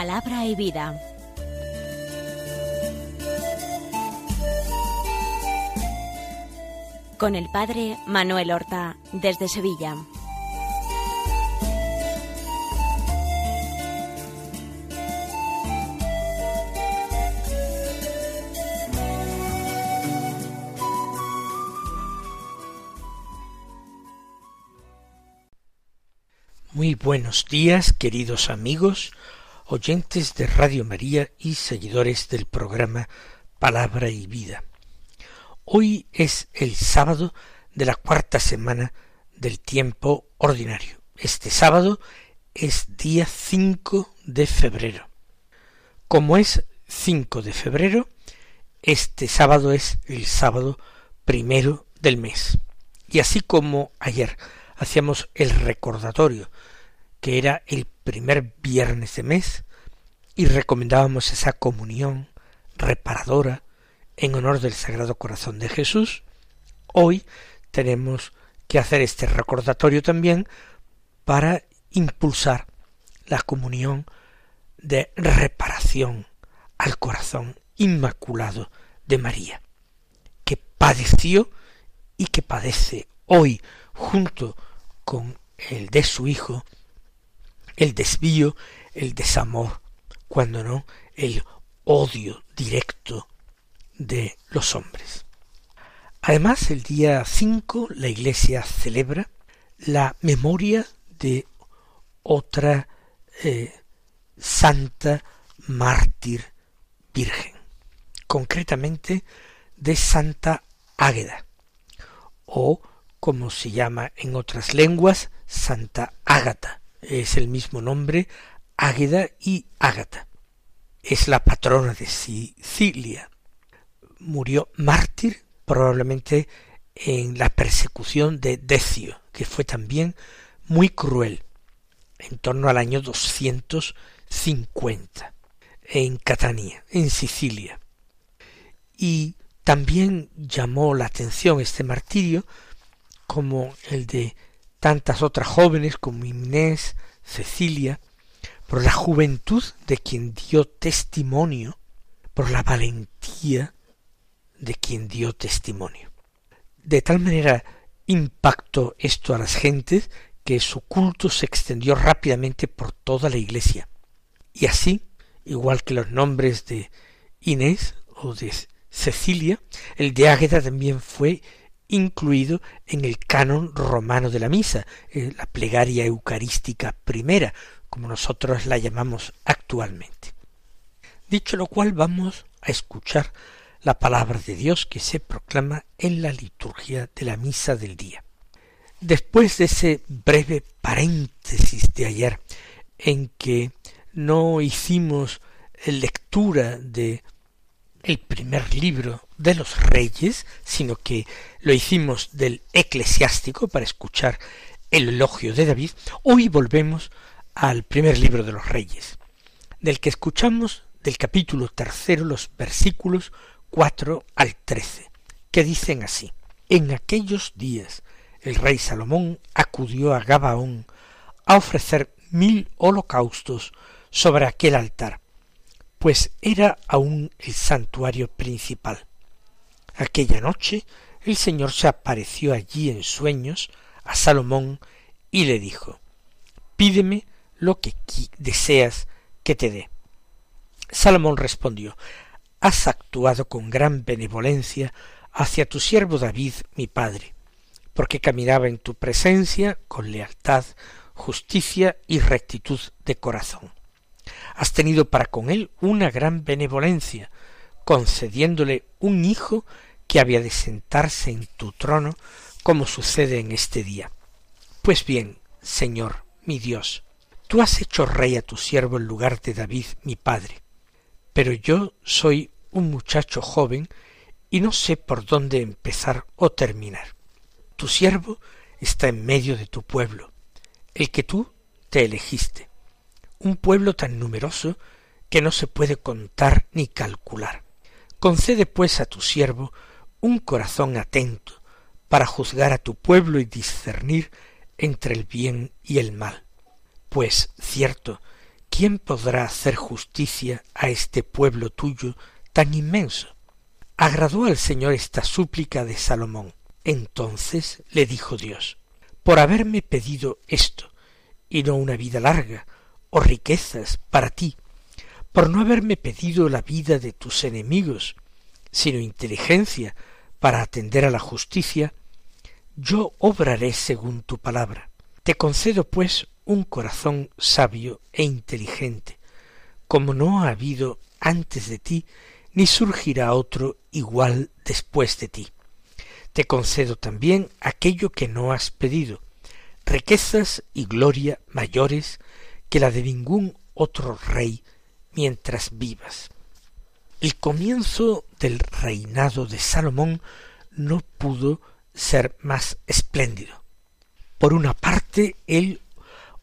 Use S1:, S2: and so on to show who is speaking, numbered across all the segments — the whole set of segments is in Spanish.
S1: Palabra y vida. Con el padre Manuel Horta, desde Sevilla.
S2: Muy buenos días, queridos amigos, oyentes de Radio María y seguidores del programa Palabra y Vida. Hoy es el sábado de la cuarta semana del tiempo ordinario. Este sábado es día 5 de febrero. Como es 5 de febrero, este sábado es el sábado primero del mes. Y así como ayer hacíamos el recordatorio que era el primer viernes de mes y recomendábamos esa comunión reparadora en honor del Sagrado Corazón de Jesús, hoy tenemos que hacer este recordatorio también para impulsar la comunión de reparación al corazón inmaculado de María, que padeció y que padece hoy junto con el de su Hijo el desvío, el desamor, cuando no el odio directo de los hombres. Además, el día 5 la Iglesia celebra la memoria de otra eh, santa mártir virgen, concretamente de Santa Águeda, o como se llama en otras lenguas, Santa Ágata, es el mismo nombre, Águeda y Ágata. Es la patrona de Sicilia. Murió mártir probablemente en la persecución de Decio, que fue también muy cruel, en torno al año 250, en Catania, en Sicilia. Y también llamó la atención este martirio como el de tantas otras jóvenes como Inés, Cecilia, por la juventud de quien dio testimonio, por la valentía de quien dio testimonio. De tal manera impactó esto a las gentes que su culto se extendió rápidamente por toda la iglesia. Y así, igual que los nombres de Inés o de Cecilia, el de Águeda también fue incluido en el canon romano de la misa, eh, la plegaria eucarística primera, como nosotros la llamamos actualmente. Dicho lo cual, vamos a escuchar la palabra de Dios que se proclama en la liturgia de la misa del día. Después de ese breve paréntesis de ayer, en que no hicimos lectura de el primer libro de los reyes, sino que lo hicimos del eclesiástico para escuchar el elogio de David, hoy volvemos al primer libro de los reyes, del que escuchamos del capítulo tercero los versículos cuatro al trece, que dicen así En aquellos días el rey Salomón acudió a Gabaón a ofrecer mil holocaustos sobre aquel altar, pues era aún el santuario principal. Aquella noche el Señor se apareció allí en sueños a Salomón y le dijo Pídeme lo que deseas que te dé. Salomón respondió Has actuado con gran benevolencia hacia tu siervo David, mi padre, porque caminaba en tu presencia con lealtad, justicia y rectitud de corazón has tenido para con él una gran benevolencia, concediéndole un hijo que había de sentarse en tu trono, como sucede en este día. Pues bien, Señor, mi Dios, tú has hecho rey a tu siervo en lugar de David, mi padre. Pero yo soy un muchacho joven y no sé por dónde empezar o terminar. Tu siervo está en medio de tu pueblo, el que tú te elegiste un pueblo tan numeroso que no se puede contar ni calcular. Concede pues a tu siervo un corazón atento para juzgar a tu pueblo y discernir entre el bien y el mal. Pues cierto ¿quién podrá hacer justicia a este pueblo tuyo tan inmenso? Agradó al Señor esta súplica de Salomón. Entonces le dijo Dios, por haberme pedido esto, y no una vida larga, o riquezas para ti, por no haberme pedido la vida de tus enemigos, sino inteligencia para atender a la justicia, yo obraré según tu palabra. Te concedo, pues, un corazón sabio e inteligente, como no ha habido antes de ti, ni surgirá otro igual después de ti. Te concedo también aquello que no has pedido, riquezas y gloria mayores que la de ningún otro rey mientras vivas. El comienzo del reinado de Salomón no pudo ser más espléndido. Por una parte, él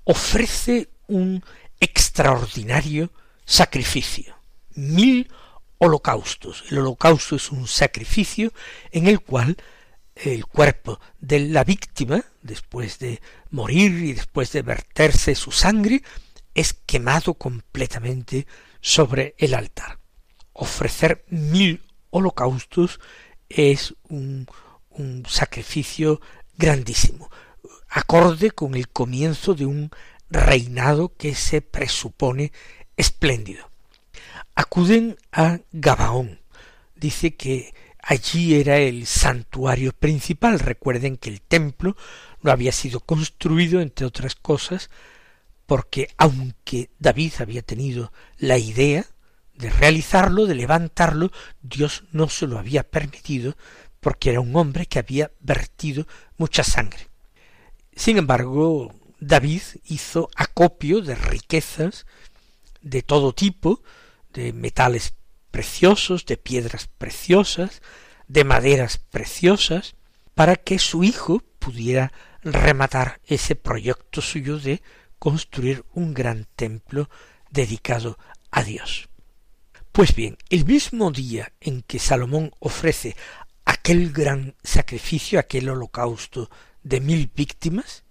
S2: ofrece un extraordinario sacrificio, mil holocaustos. El holocausto es un sacrificio en el cual el cuerpo de la víctima, después de morir y después de verterse su sangre, es quemado completamente sobre el altar. Ofrecer mil holocaustos es un, sacrificio grandísimo, acorde con el comienzo de un reinado que se presupone espléndido. Acuden a Gabaón. Dice que allí era el santuario principal. Recuerden que el templo no había sido construido, entre otras cosas, porque aunque David había tenido la idea de realizarlo, de levantarlo, Dios no se lo había permitido porque era un hombre que había vertido mucha sangre. Sin embargo, David hizo acopio de riquezas de todo tipo, de metales preciosos, de piedras preciosas, de maderas preciosas, para que su hijo pudiera rematar ese proyecto suyo de construir un gran templo dedicado a Dios. Pues bien, el mismo día en que Salomón ofrece aquel gran sacrificio, aquel holocausto de mil víctimas,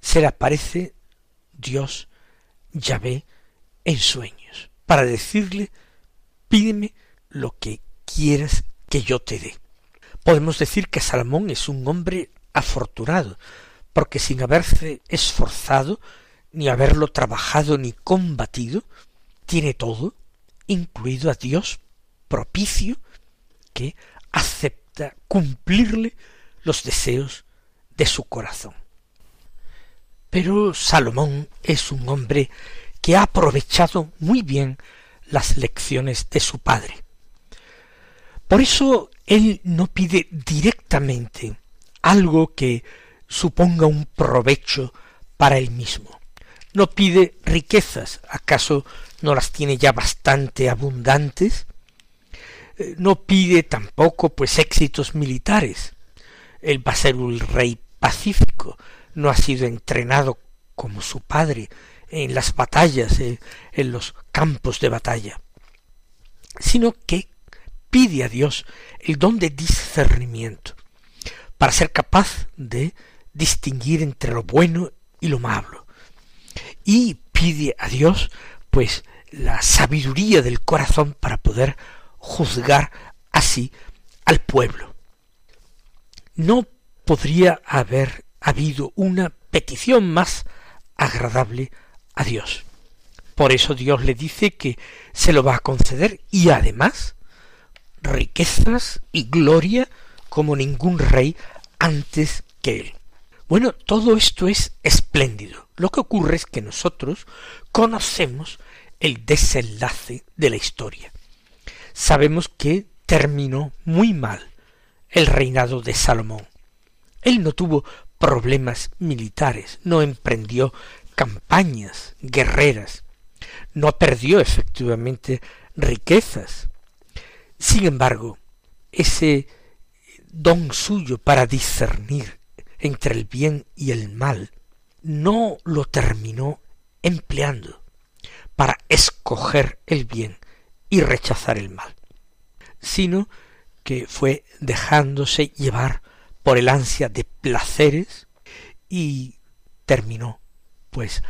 S2: se le aparece Dios Yahvé en sueños, para decirle, pídeme lo que quieras que yo te dé. Podemos decir que Salomón es un hombre afortunado, porque sin haberse esforzado, ni haberlo trabajado ni combatido, tiene todo, incluido a Dios propicio, que acepta cumplirle los deseos de su corazón. Pero Salomón es un hombre que ha aprovechado muy bien las lecciones de su padre. Por eso él no pide directamente algo que suponga un provecho para él mismo. No pide riquezas, ¿acaso no las tiene ya bastante abundantes? Eh, no pide tampoco pues éxitos militares. Él va a ser un rey pacífico, no ha sido entrenado como su padre en las batallas, eh, en los campos de batalla, sino que pide a Dios el don de discernimiento, para ser capaz de distinguir entre lo bueno y lo malo. Y pide a Dios, pues, la sabiduría del corazón para poder juzgar así al pueblo. No podría haber habido una petición más agradable a Dios. Por eso Dios le dice que se lo va a conceder y además riquezas y gloria como ningún rey antes que él. Bueno, todo esto es espléndido. Lo que ocurre es que nosotros conocemos el desenlace de la historia sabemos que terminó muy mal el reinado de Salomón. Él no tuvo problemas militares, no emprendió campañas guerreras, no perdió efectivamente riquezas. Sin embargo, ese don suyo para discernir entre el bien y el mal, no lo terminó empleando para escoger el bien y rechazar el mal, sino que fue dejándose llevar por el ansia de placeres y terminó pues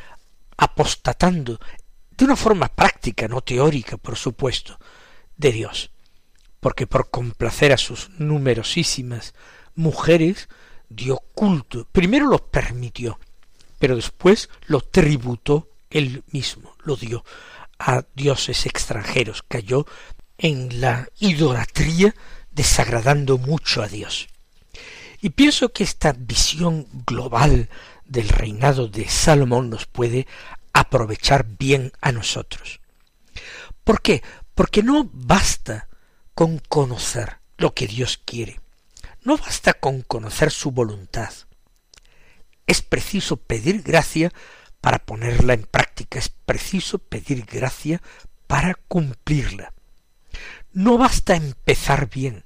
S2: apostatando de una forma práctica, no teórica, por supuesto, de Dios, porque por complacer a sus numerosísimas mujeres dio culto, primero lo permitió, pero después lo tributó él mismo, lo dio a dioses extranjeros, cayó en la idolatría desagradando mucho a Dios. Y pienso que esta visión global del reinado de Salomón nos puede aprovechar bien a nosotros. ¿Por qué? Porque no basta con conocer lo que Dios quiere, no basta con conocer su voluntad. Es preciso pedir gracia para ponerla en práctica, es preciso pedir gracia para cumplirla. No basta empezar bien,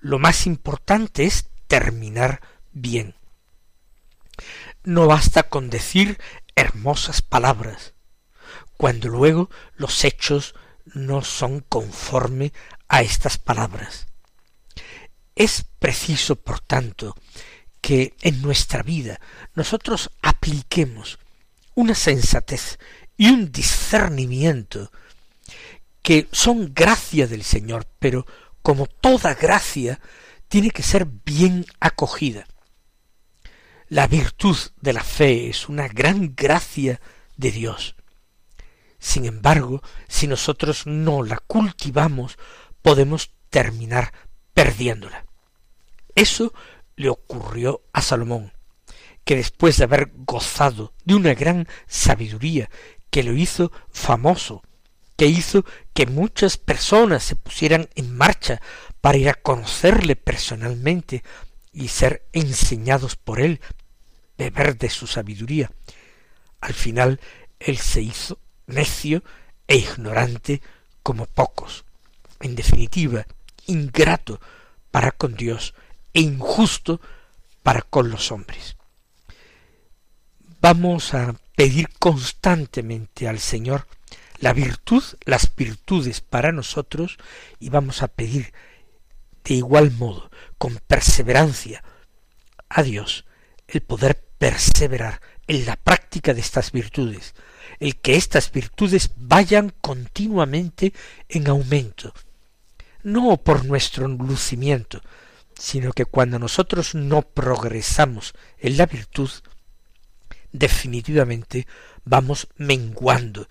S2: lo más importante es terminar bien. No basta con decir hermosas palabras, cuando luego los hechos no son conforme a estas palabras. Es preciso, por tanto, que en nuestra vida nosotros apliquemos una sensatez y un discernimiento que son gracia del Señor, pero como toda gracia tiene que ser bien acogida. La virtud de la fe es una gran gracia de Dios. Sin embargo, si nosotros no la cultivamos, podemos terminar perdiéndola. Eso le ocurrió a Salomón, que después de haber gozado de una gran sabiduría que lo hizo famoso, que hizo que muchas personas se pusieran en marcha para ir a conocerle personalmente y ser enseñados por él, beber de su sabiduría. Al final él se hizo necio e ignorante como pocos. En definitiva, ingrato para con Dios e injusto para con los hombres. Vamos a pedir constantemente al Señor la virtud, las virtudes para nosotros y vamos a pedir de igual modo, con perseverancia, a Dios el poder perseverar en la práctica de estas virtudes, el que estas virtudes vayan continuamente en aumento, no por nuestro lucimiento, sino que cuando nosotros no progresamos en la virtud, definitivamente vamos menguando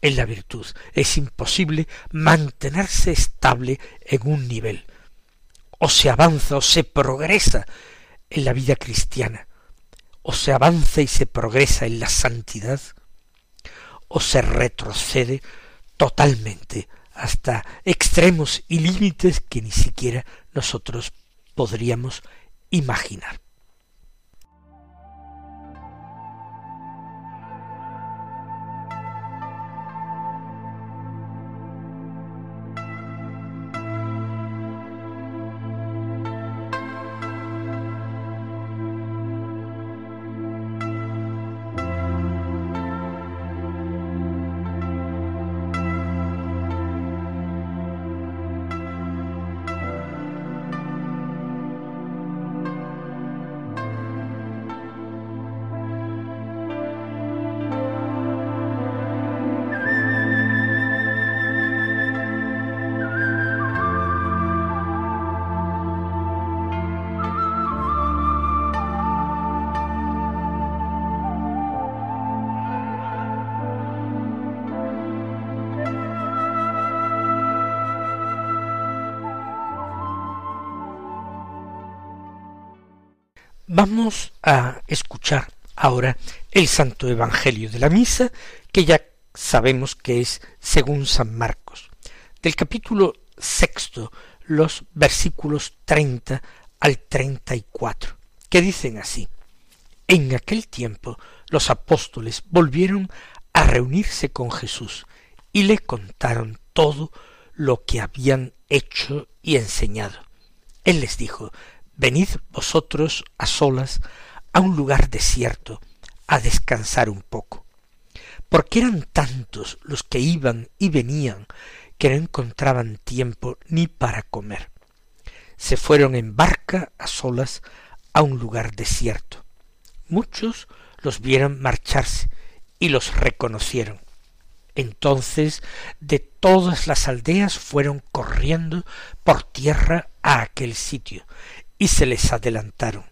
S2: en la virtud. Es imposible mantenerse estable en un nivel. O se avanza o se progresa en la vida cristiana, o se avanza y se progresa en la santidad, o se retrocede totalmente hasta extremos y límites que ni siquiera nosotros podríamos imaginar. Vamos a escuchar ahora el Santo Evangelio de la Misa, que ya sabemos que es según San Marcos, del capítulo sexto, los versículos treinta al treinta y cuatro, que dicen así En aquel tiempo los apóstoles volvieron a reunirse con Jesús y le contaron todo lo que habían hecho y enseñado. Él les dijo venid vosotros a solas a un lugar desierto a descansar un poco. Porque eran tantos los que iban y venían que no encontraban tiempo ni para comer. Se fueron en barca a solas a un lugar desierto. Muchos los vieron marcharse y los reconocieron. Entonces de todas las aldeas fueron corriendo por tierra a aquel sitio, y se les adelantaron.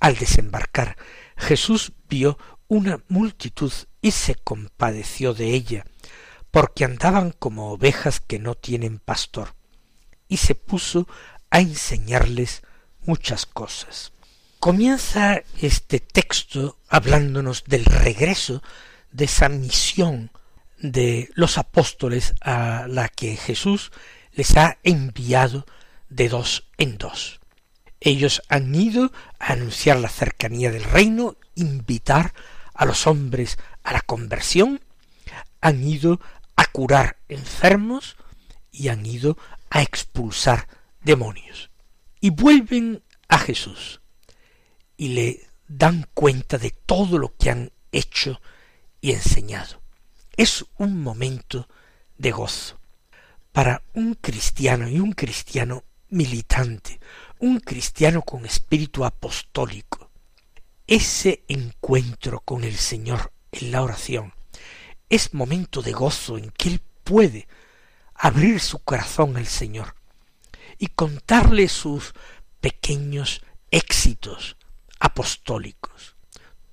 S2: Al desembarcar, Jesús vio una multitud y se compadeció de ella, porque andaban como ovejas que no tienen pastor, y se puso a enseñarles muchas cosas. Comienza este texto hablándonos del regreso de esa misión de los apóstoles a la que Jesús les ha enviado de dos en dos. Ellos han ido a anunciar la cercanía del reino, invitar a los hombres a la conversión, han ido a curar enfermos y han ido a expulsar demonios. Y vuelven a Jesús y le dan cuenta de todo lo que han hecho y enseñado. Es un momento de gozo para un cristiano y un cristiano militante, un cristiano con espíritu apostólico. Ese encuentro con el Señor en la oración es momento de gozo en que él puede abrir su corazón al Señor y contarle sus pequeños éxitos apostólicos,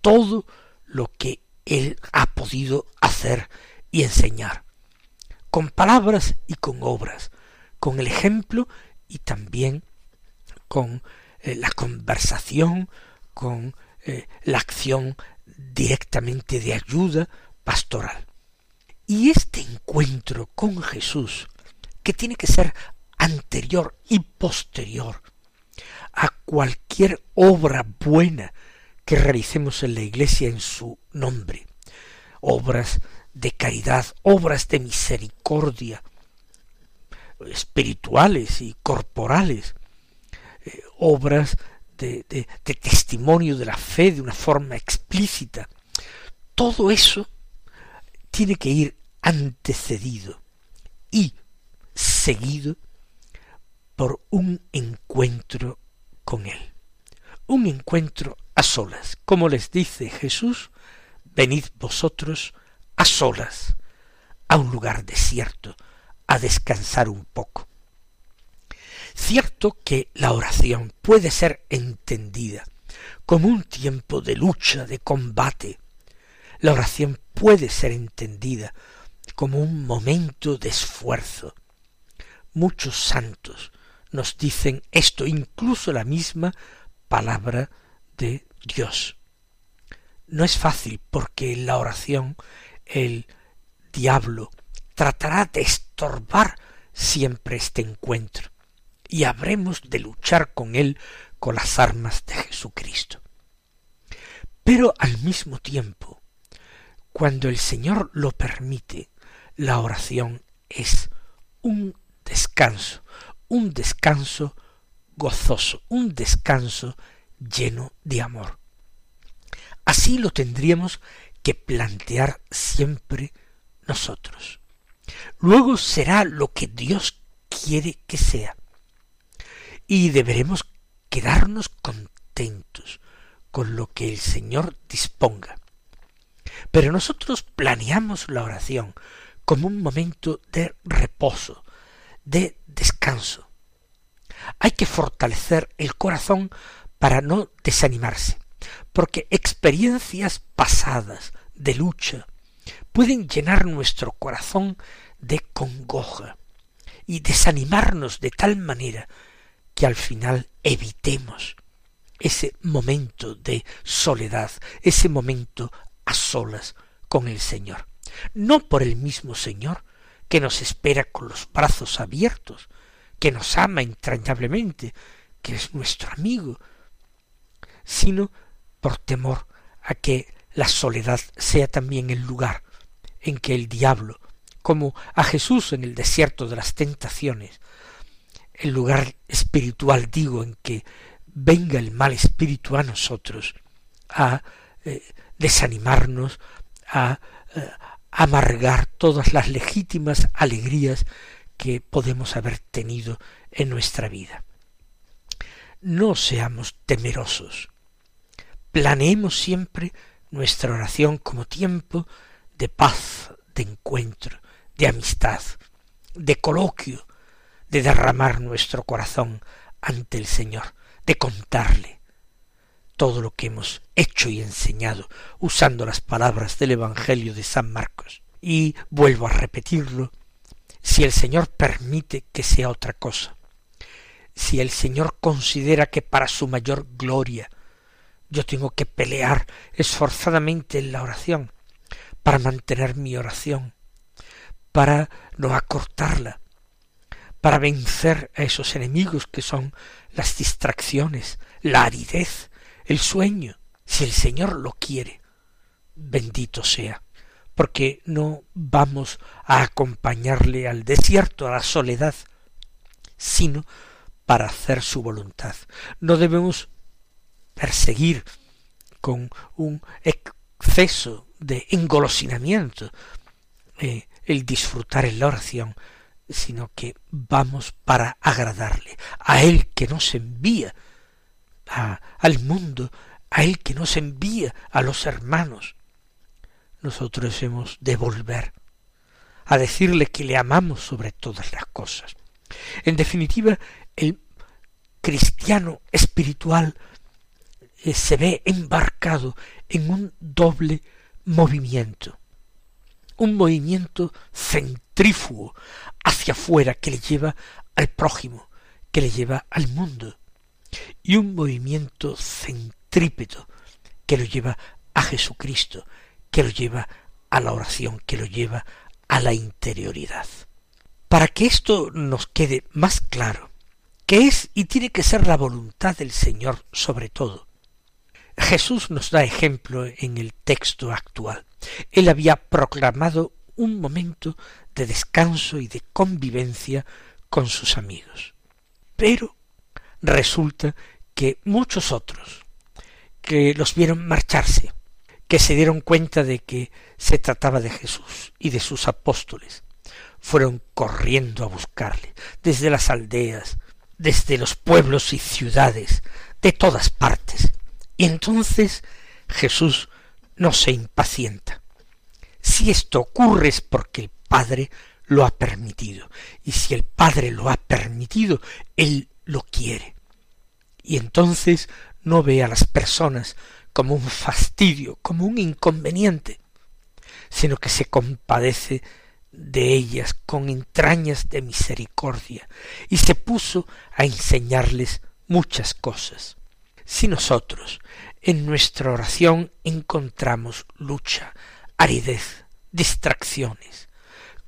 S2: todo lo que él ha podido hacer y enseñar, con palabras y con obras, con el ejemplo y también con eh, la conversación, con eh, la acción directamente de ayuda pastoral. Y este encuentro con Jesús, que tiene que ser anterior y posterior a cualquier obra buena que realicemos en la Iglesia en su nombre, obras de caridad, obras de misericordia, espirituales y corporales, obras de, de testimonio de la fe de una forma explícita. Todo eso tiene que ir antecedido y seguido por un encuentro con Él. Un encuentro a solas. Como les dice Jesús, venid vosotros a solas, a un lugar desierto, a descansar un poco. Cierto que la oración puede ser entendida como un tiempo de lucha, de combate. La oración puede ser entendida como un momento de esfuerzo. Muchos santos nos dicen esto, incluso la misma palabra de Dios. No es fácil porque en la oración el diablo tratará de estorbar siempre este encuentro y habremos de luchar con él con las armas de Jesucristo. Pero al mismo tiempo, cuando el Señor lo permite, la oración es un descanso, un descanso gozoso, un descanso lleno de amor. Así lo tendríamos que plantear siempre nosotros. Luego será lo que Dios quiere que sea. Y deberemos quedarnos contentos con lo que el Señor disponga. Pero nosotros planeamos la oración como un momento de reposo, de descanso. Hay que fortalecer el corazón para no desanimarse, porque experiencias pasadas de lucha pueden llenar nuestro corazón de congoja y desanimarnos de tal manera que al final evitemos ese momento de soledad, ese momento a solas con el Señor. No por el mismo Señor, que nos espera con los brazos abiertos, que nos ama entrañablemente, que es nuestro amigo, sino por temor a que la soledad sea también el lugar en que el diablo, como a Jesús en el desierto de las tentaciones, el lugar espiritual digo en que venga el mal espíritu a nosotros, a eh, desanimarnos, a eh, amargar todas las legítimas alegrías que podemos haber tenido en nuestra vida. No seamos temerosos. Planeemos siempre nuestra oración como tiempo de paz, de encuentro, de amistad, de coloquio, de derramar nuestro corazón ante el Señor, de contarle todo lo que hemos hecho y enseñado usando las palabras del Evangelio de San Marcos. Y vuelvo a repetirlo, si el Señor permite que sea otra cosa, si el Señor considera que para su mayor gloria yo tengo que pelear esforzadamente en la oración para mantener mi oración, para no acortarla, para vencer a esos enemigos que son las distracciones, la aridez, el sueño, si el Señor lo quiere. Bendito sea, porque no vamos a acompañarle al desierto, a la soledad, sino para hacer su voluntad. No debemos perseguir con un exceso de engolosinamiento eh, el disfrutar en la oración, sino que vamos para agradarle a Él que nos envía al mundo, a Él que nos envía a los hermanos. Nosotros hemos de volver a decirle que le amamos sobre todas las cosas. En definitiva, el cristiano espiritual eh, se ve embarcado en un doble movimiento, un movimiento centrífugo hacia afuera que le lleva al prójimo, que le lleva al mundo, y un movimiento centrípeto que lo lleva a Jesucristo, que lo lleva a la oración, que lo lleva a la interioridad. Para que esto nos quede más claro, que es y tiene que ser la voluntad del Señor sobre todo, Jesús nos da ejemplo en el texto actual. Él había proclamado un momento de descanso y de convivencia con sus amigos. Pero resulta que muchos otros, que los vieron marcharse, que se dieron cuenta de que se trataba de Jesús y de sus apóstoles, fueron corriendo a buscarle, desde las aldeas, desde los pueblos y ciudades, de todas partes, y entonces Jesús no se impacienta. Si esto ocurre es porque el Padre lo ha permitido. Y si el Padre lo ha permitido, Él lo quiere. Y entonces no ve a las personas como un fastidio, como un inconveniente, sino que se compadece de ellas con entrañas de misericordia y se puso a enseñarles muchas cosas. Si nosotros en nuestra oración encontramos lucha, aridez, distracciones,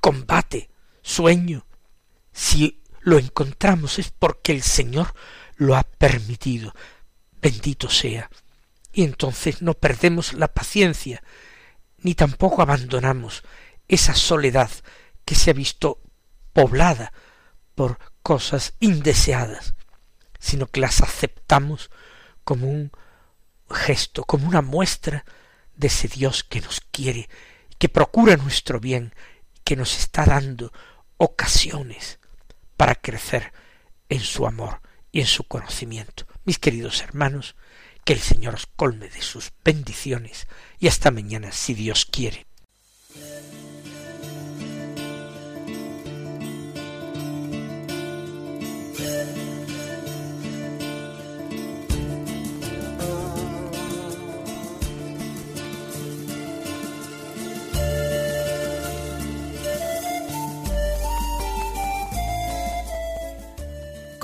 S2: combate, sueño, si lo encontramos es porque el Señor lo ha permitido. Bendito sea. Y entonces no perdemos la paciencia, ni tampoco abandonamos esa soledad que se ha visto poblada por cosas indeseadas, sino que las aceptamos como un gesto, como una muestra de ese Dios que nos quiere, que procura nuestro bien, que nos está dando ocasiones para crecer en su amor y en su conocimiento. Mis queridos hermanos, que el Señor os colme de sus bendiciones y hasta mañana si Dios quiere.